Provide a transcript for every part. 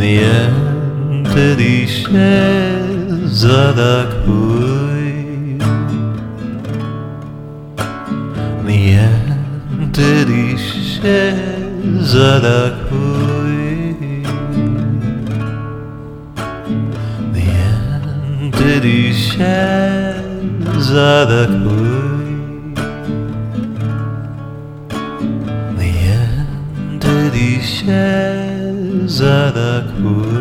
niente discesa da cui niente discesa da cui niente discesa da cui niente discesa are the coolest.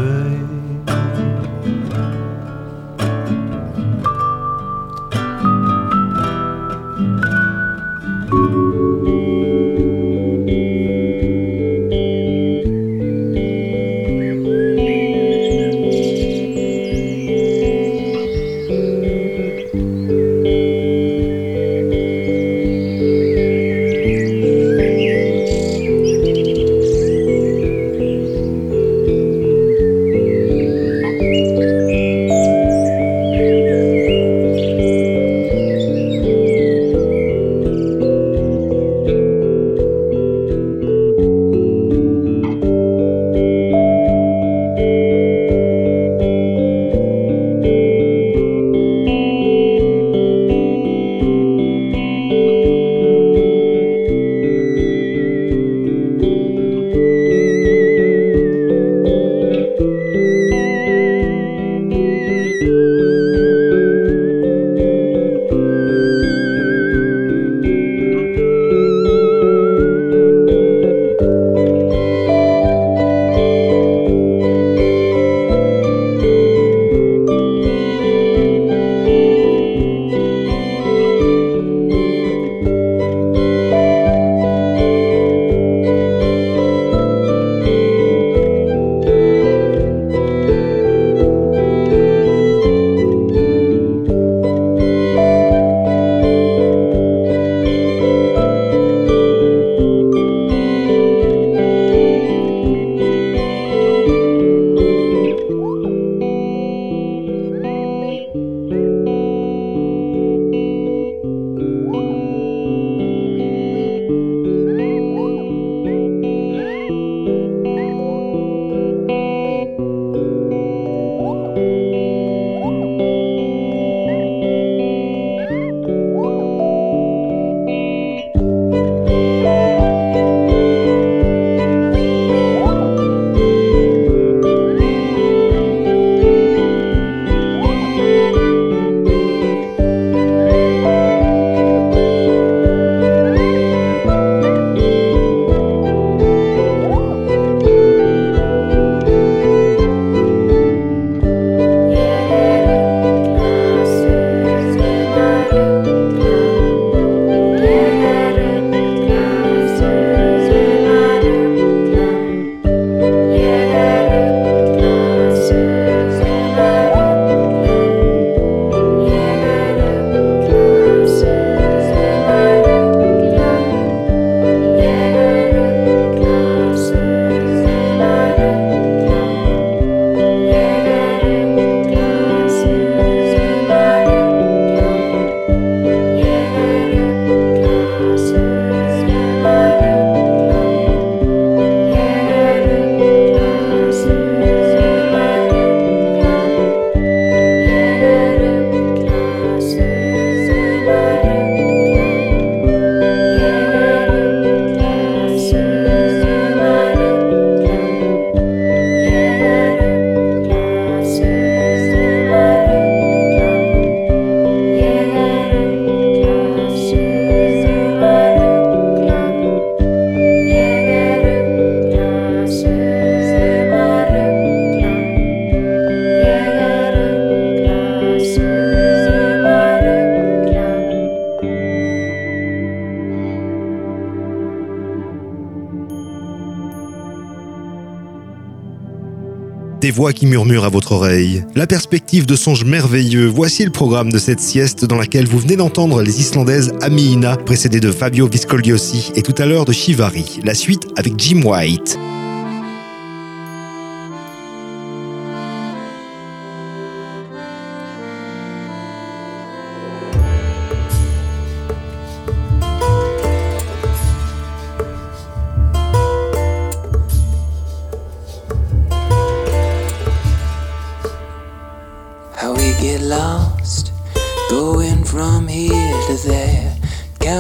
Voix qui murmurent à votre oreille. La perspective de songes merveilleux, voici le programme de cette sieste dans laquelle vous venez d'entendre les Islandaises Amiina, précédées de Fabio Viscogliosi et tout à l'heure de Shivari. La suite avec Jim White.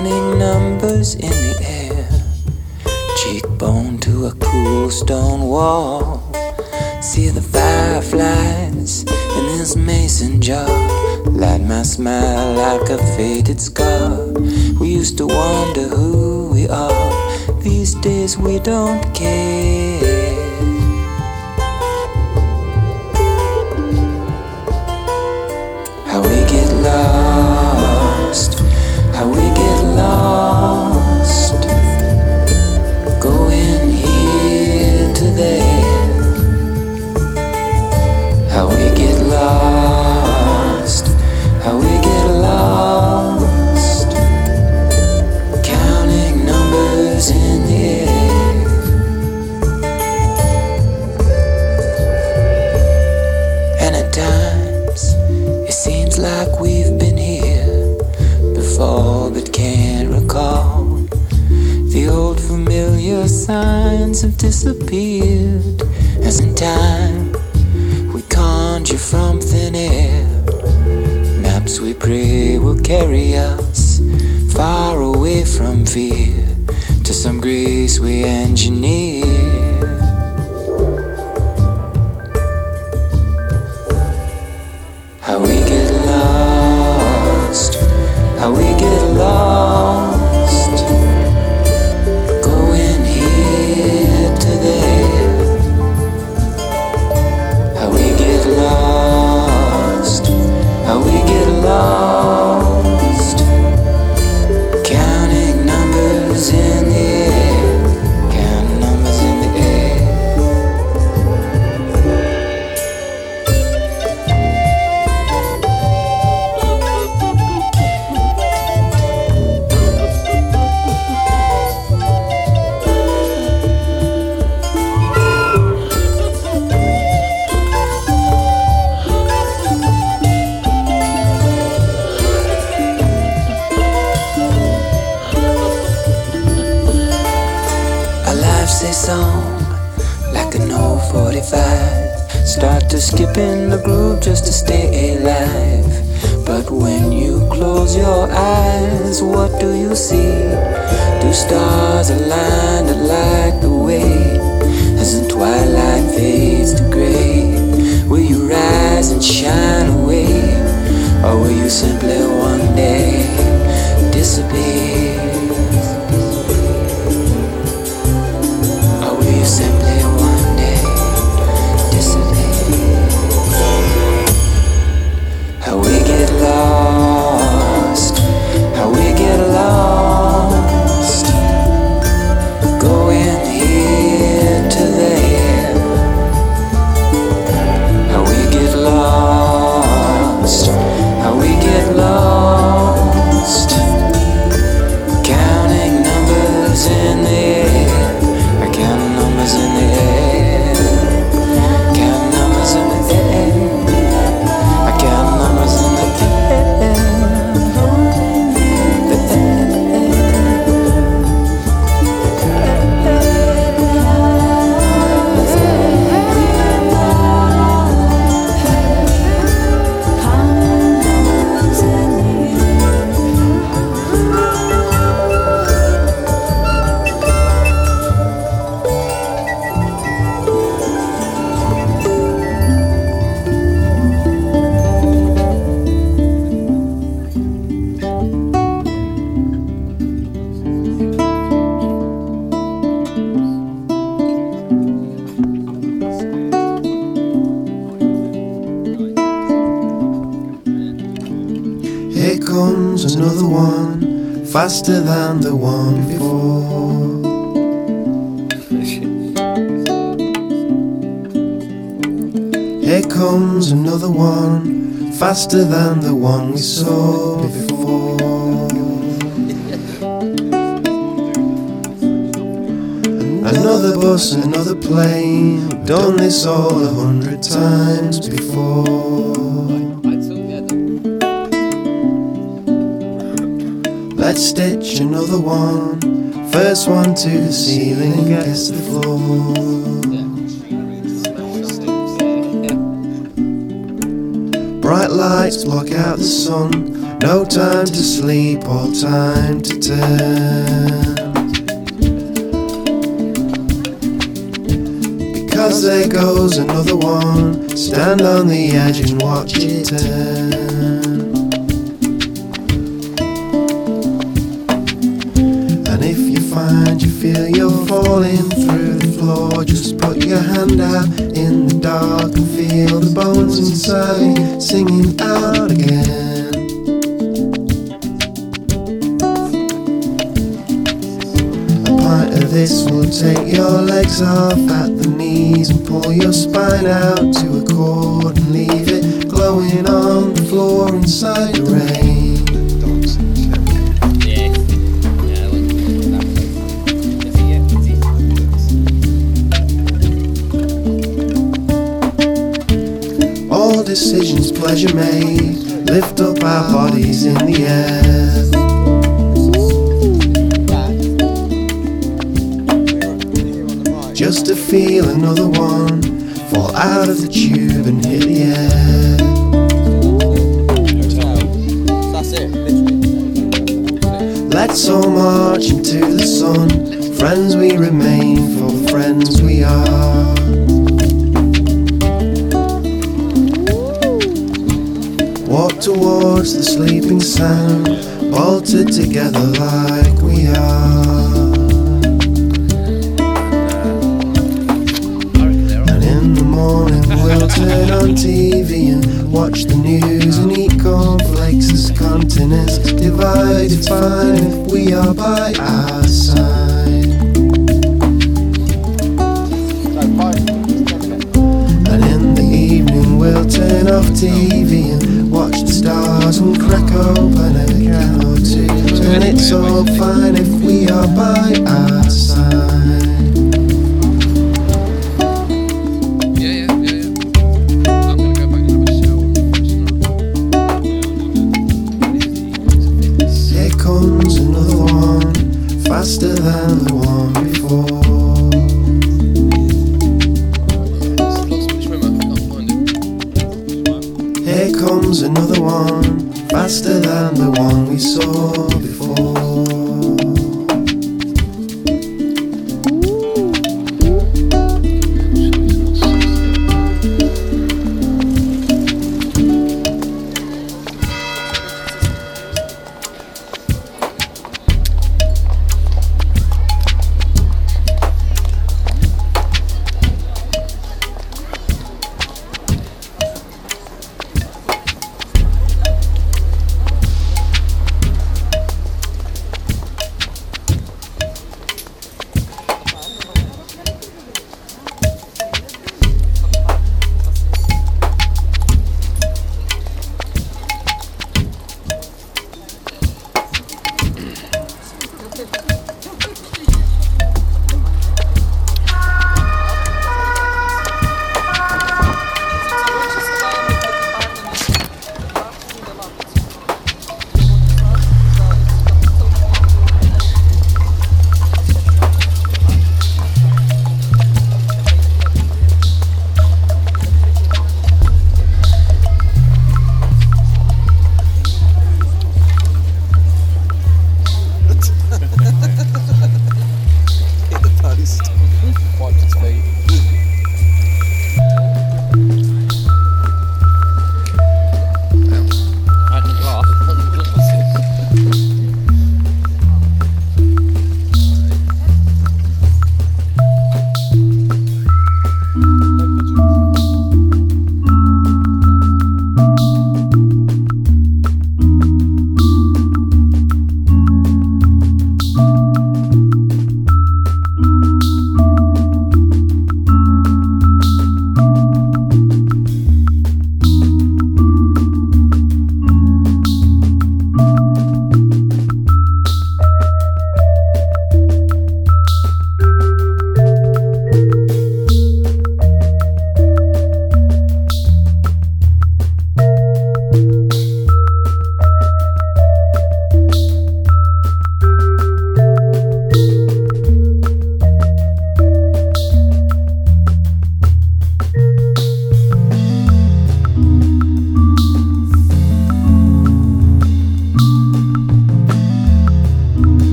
Counting numbers in the air. Cheekbone to a cool stone wall. See the fireflies in this mason jar. Light my smile like a faded scar. We used to wonder who we are. These days we don't care. Get disappeared as in time we conjure from thin air. Maps we pray will carry us far away from fear to some grace we engineer. We faster than the one before. Here comes another one, faster than the one we saw before. Another bus, another plane, done this all a hundred times before. Stitch another one. First one to the ceiling gets the floor. Bright lights block out the sun. No time to sleep or time to turn. Because there goes another one. Stand on the edge and watch it turn. Find you feel you're falling through the floor, just put your hand out in the dark and feel the bones inside singing out again. A pint of this will take your legs off at the knees and pull your spine out to a chord and leave it glowing on the floor inside the rain. Decisions pleasure made. Lift up our bodies in the air. Just to feel another one fall out of the tube and hit the air. That's it, literally. Let's all march into the sun. Friends we remain, for friends we are. Walk towards the sleeping sound, bolted together like we are. And in the morning we'll turn on TV and watch the news and eat cornflakes as continents divide. It's fine if we are by our all fine if we are by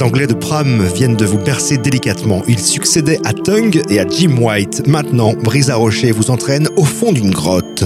Les Anglais de Pram viennent de vous bercer délicatement. Ils succédaient à Tung et à Jim White. Maintenant, Brisa Rocher vous entraîne au fond d'une grotte.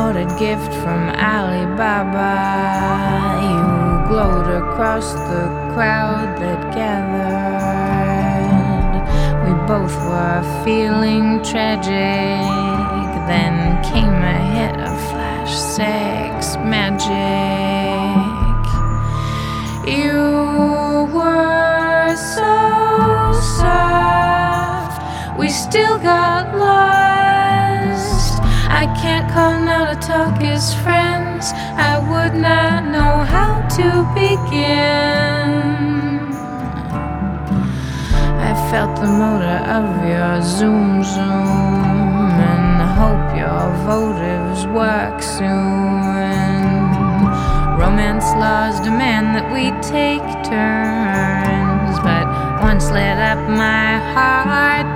Ordered gift from Alibaba. You glowed across the crowd that gathered. We both were feeling tragic. Then came a hit of flash sex magic. You were so soft. We still got lost. I can't call now to talk as friends. I would not know how to begin. I felt the motor of your zoom zoom and hope your votives work soon. Romance laws demand that we take turns, but once lit up, my heart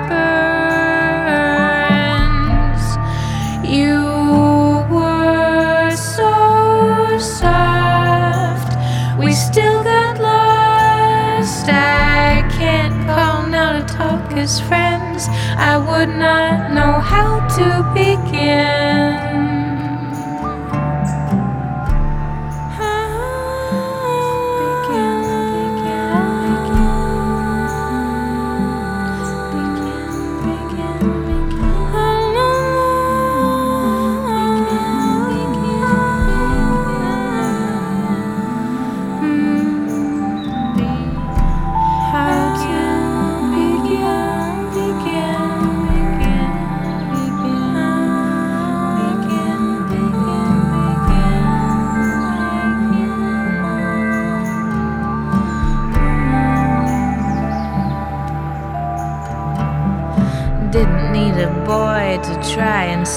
as friends. I would not know how to begin.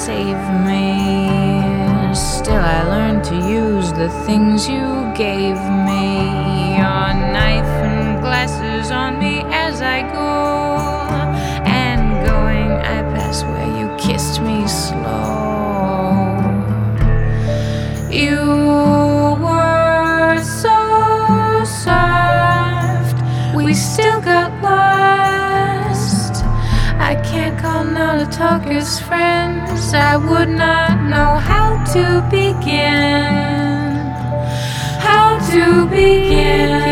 Save me. Still, I learned to use the things you gave me. Your knife and glasses on me as I go. And going, I pass where you kissed me slow. You were so soft. We still got lost. I can't call now to talk as friends. I would not know how to begin. How to begin. Begin,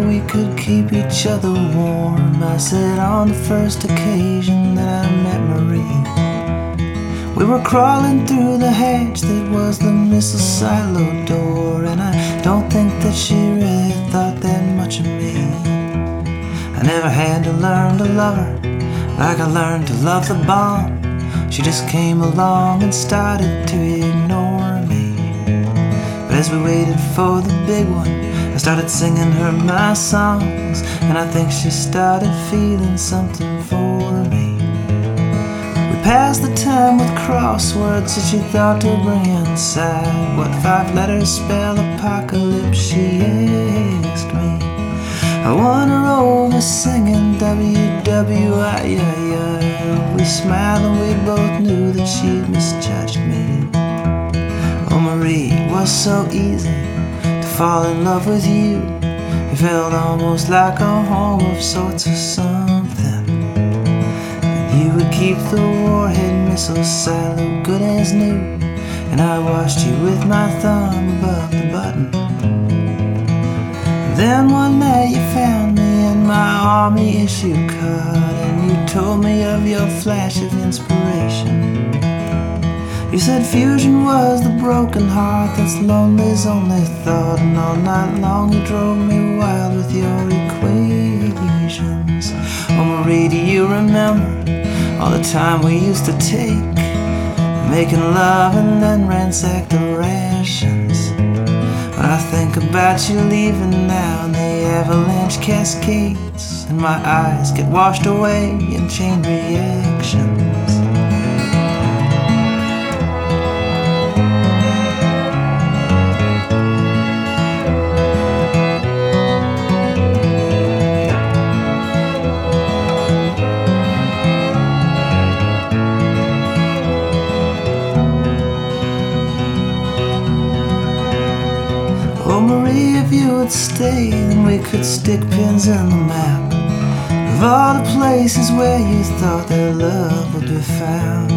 We could keep each other warm. I said on the first occasion that I met Marie. We were crawling through the hatch that was the missile silo door, and I don't think that she really thought that much of me. I never had to learn to love her, Like I learned to love the bomb. She just came along and started to ignore me. But as we waited for the big one, I started singing her my songs. And I think she started feeling something for me. We passed the time with crosswords that she thought to bring inside. What five letters spell apocalypse? She asked me. I won her over singing WWI. We smiled and we both knew that she'd misjudged me. Oh, Marie, was so easy fall in love with you. It felt almost like a home of sorts or something. And you would keep the warhead missile silo good as new. And I watched you with my thumb above the button. Then one night you found me in my army issue card, and you told me of your flash of inspiration. You said fusion was the broken heart that's lonely's only thought, and all night long you drove me wild with your equations. Oh, Marie, do you remember all the time we used to take? Making love and then ransack the rations. When I think about you leaving now and the avalanche cascades, and my eyes get washed away in chain reactions. Would stay, then we could stick pins in the map of all the places where you thought that love would be found.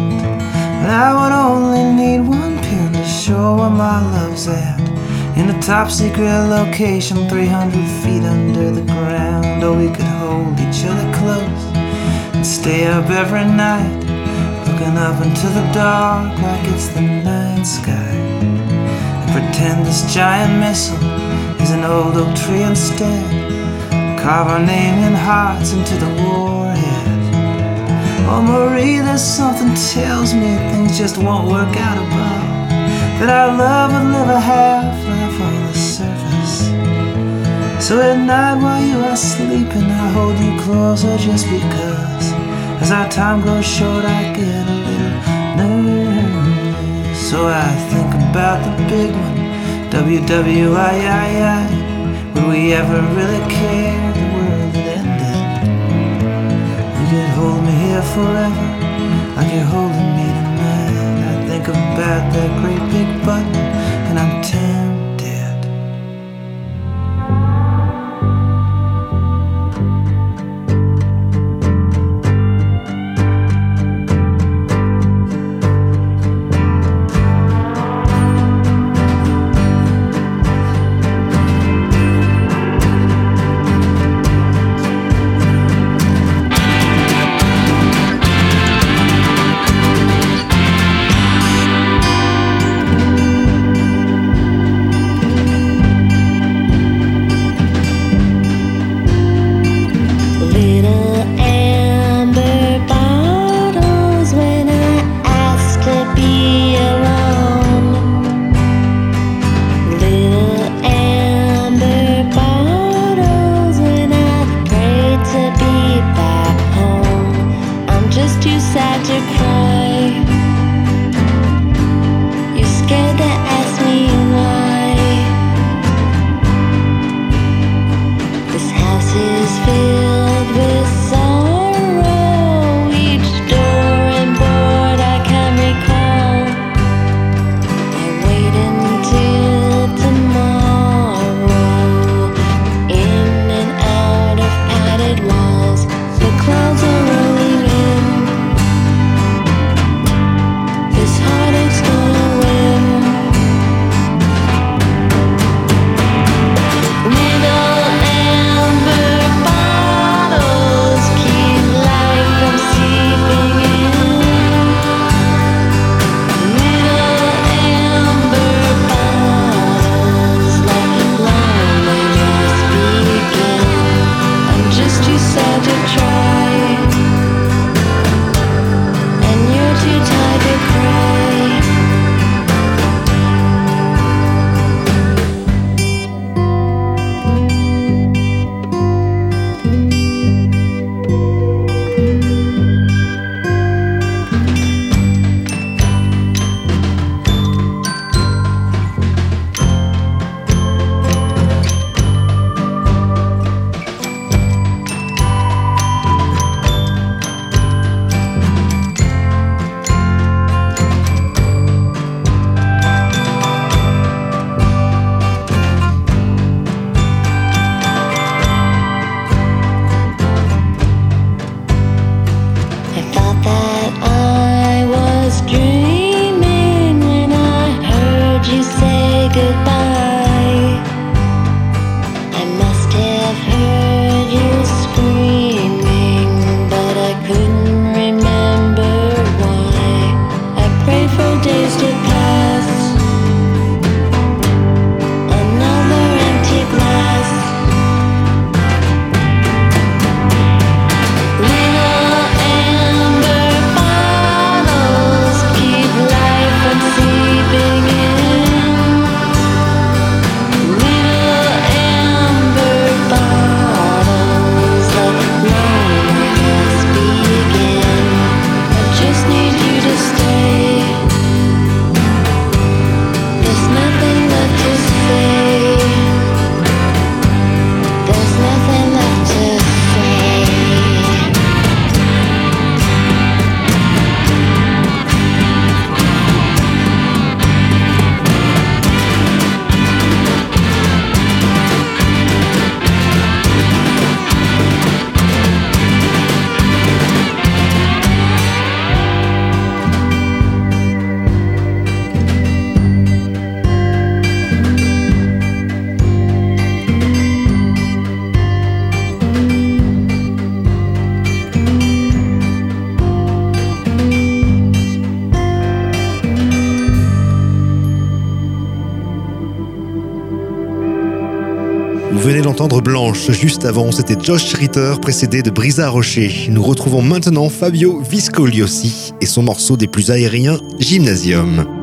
But I would only need one pin to show where my love's at. In a top secret location, 300 feet under the ground. Oh, we could hold each other close and stay up every night, looking up into the dark like it's the night sky. And pretend this giant missile is an old oak tree instead. Carve our name in hearts into the warhead. Oh, Marie, there's something tells me things just won't work out above. That our love would live a half life on the surface. So at night while you are sleeping, I hold you closer just because. As our time grows short, I get a little nervous. So I think about the big one, WWII. Would we ever really care the world had ended? You could hold me here forever, like you're holding me tonight. I think about that great big button, venez d'entendre Blanche. Juste avant, c'était Josh Ritter, précédé de Brisa Rocher. Nous retrouvons maintenant Fabio Viscogliosi et son morceau des plus aériens, Gymnasium.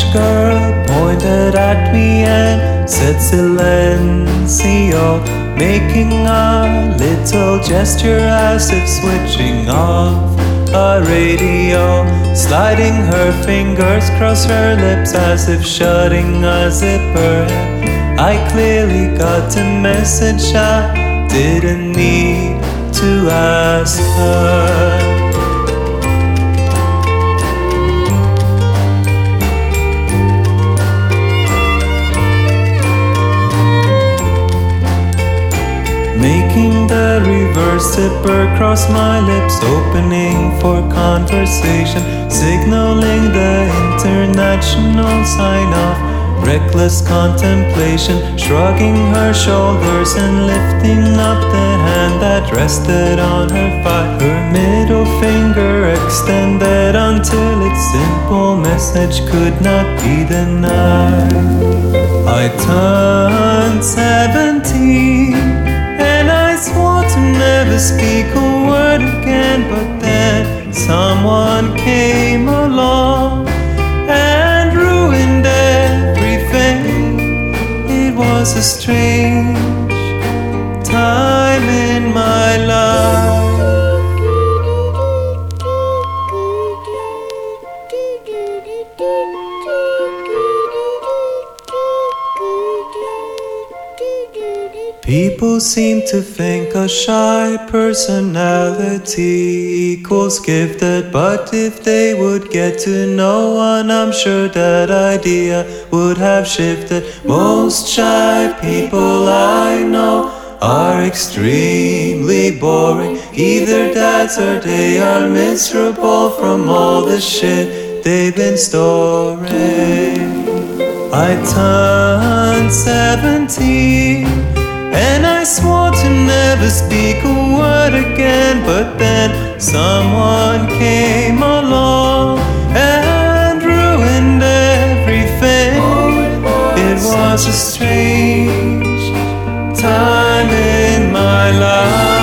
Spanish girl pointed at me and said silencio, making a little gesture as if switching off a radio, sliding her fingers across her lips as if shutting a zipper. I clearly got a message I didn't need to ask her. Making the reverse zipper cross my lips, opening for conversation, signaling the international sign of reckless contemplation, shrugging her shoulders and lifting up the hand that rested on her thigh. Her middle finger extended until its simple message could not be denied. I turned 17 never speak a word again. But then someone came along and ruined everything. It was a strange time in my life. People seem to think a shy personality equals gifted, but if they would get to know one, I'm sure that idea would have shifted. Most shy people I know are extremely boring. Either that or they are miserable from all the shit they've been storing. I turned 17 and I swore to never speak a word again. But then someone came along and ruined everything. It was a strange time in my life.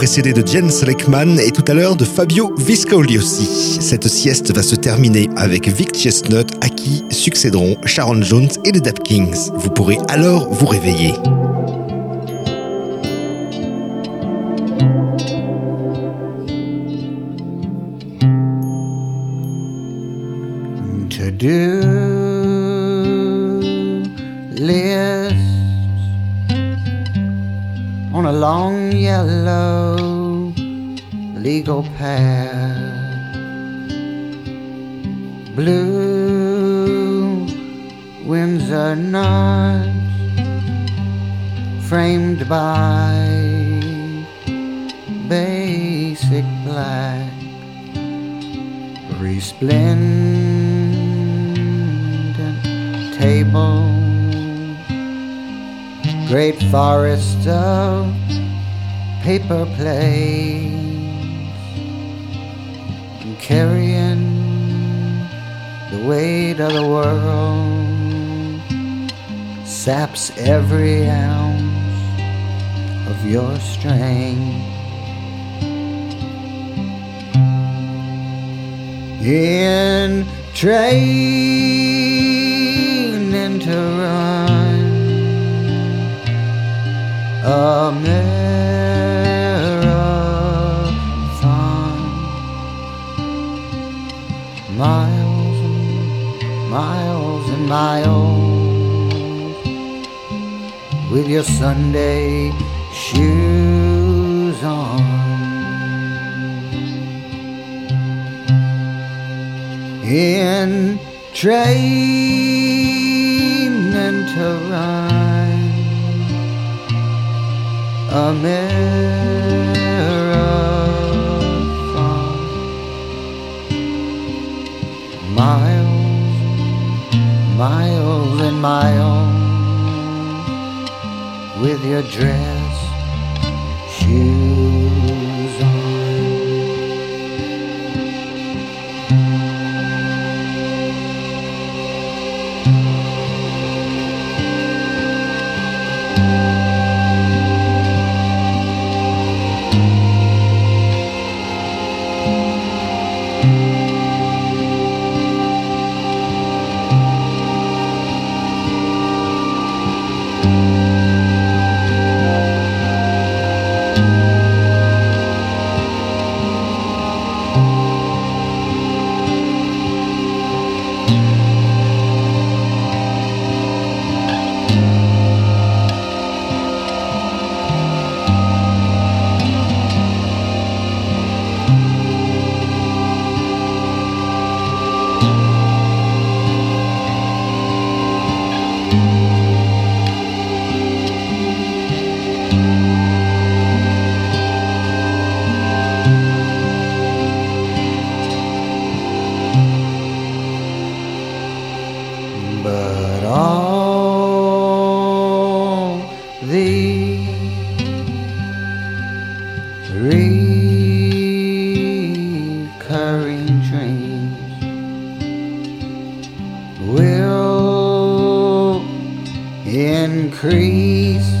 Balade précédée de Jens Leckman et tout à l'heure de Fabio Viscogliosi. Cette sieste va se terminer avec Vic Chestnut à qui succéderont Sharon Jones et les Dap Kings. Vous pourrez alors vous réveiller. Of paper plates, and carrying the weight of the world, saps every ounce of your strength. in training to run a marathon miles and miles and miles with your Sunday shoes on. In training a marathon. Miles miles and miles with your dress increase